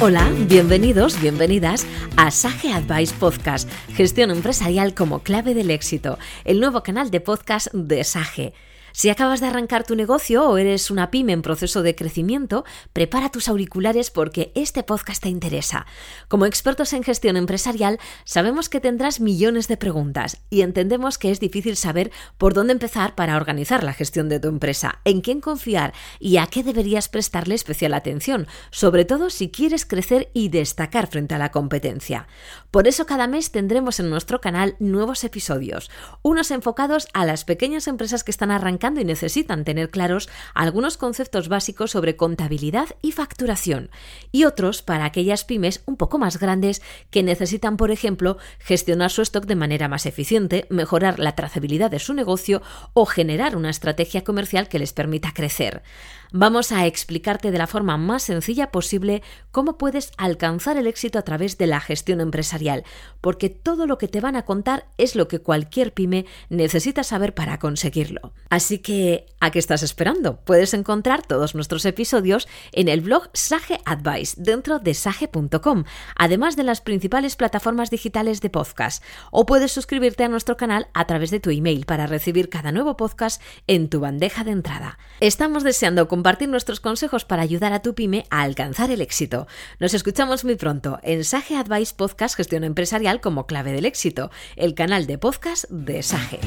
Hola, bienvenidos, bienvenidas a Sage Advice Podcast, gestión empresarial como clave del éxito, el nuevo canal de podcast de Sage. Si acabas de arrancar tu negocio o eres una pyme en proceso de crecimiento, prepara tus auriculares porque este podcast te interesa. Como expertos en gestión empresarial, sabemos que tendrás millones de preguntas y entendemos que es difícil saber por dónde empezar para organizar la gestión de tu empresa, en quién confiar y a qué deberías prestarle especial atención, sobre todo si quieres crecer y destacar frente a la competencia. Por eso cada mes tendremos en nuestro canal nuevos episodios, unos enfocados a las pequeñas empresas que están y necesitan tener claros algunos conceptos básicos sobre contabilidad y facturación, y otros para aquellas pymes un poco más grandes que necesitan, por ejemplo, gestionar su stock de manera más eficiente, mejorar la trazabilidad de su negocio o generar una estrategia comercial que les permita crecer. Vamos a explicarte de la forma más sencilla posible cómo puedes alcanzar el éxito a través de la gestión empresarial, porque todo lo que te van a contar es lo que cualquier pyme necesita saber para conseguirlo. Así que, ¿a qué estás esperando? Puedes encontrar todos nuestros episodios en el blog Sage Advice dentro de sage.com, además de las principales plataformas digitales de podcast, o puedes suscribirte a nuestro canal a través de tu email para recibir cada nuevo podcast en tu bandeja de entrada. Estamos deseando compartir nuestros consejos para ayudar a tu pyme a alcanzar el éxito. Nos escuchamos muy pronto en Sage Advice Podcast Gestión Empresarial como clave del éxito, el canal de podcast de Sage.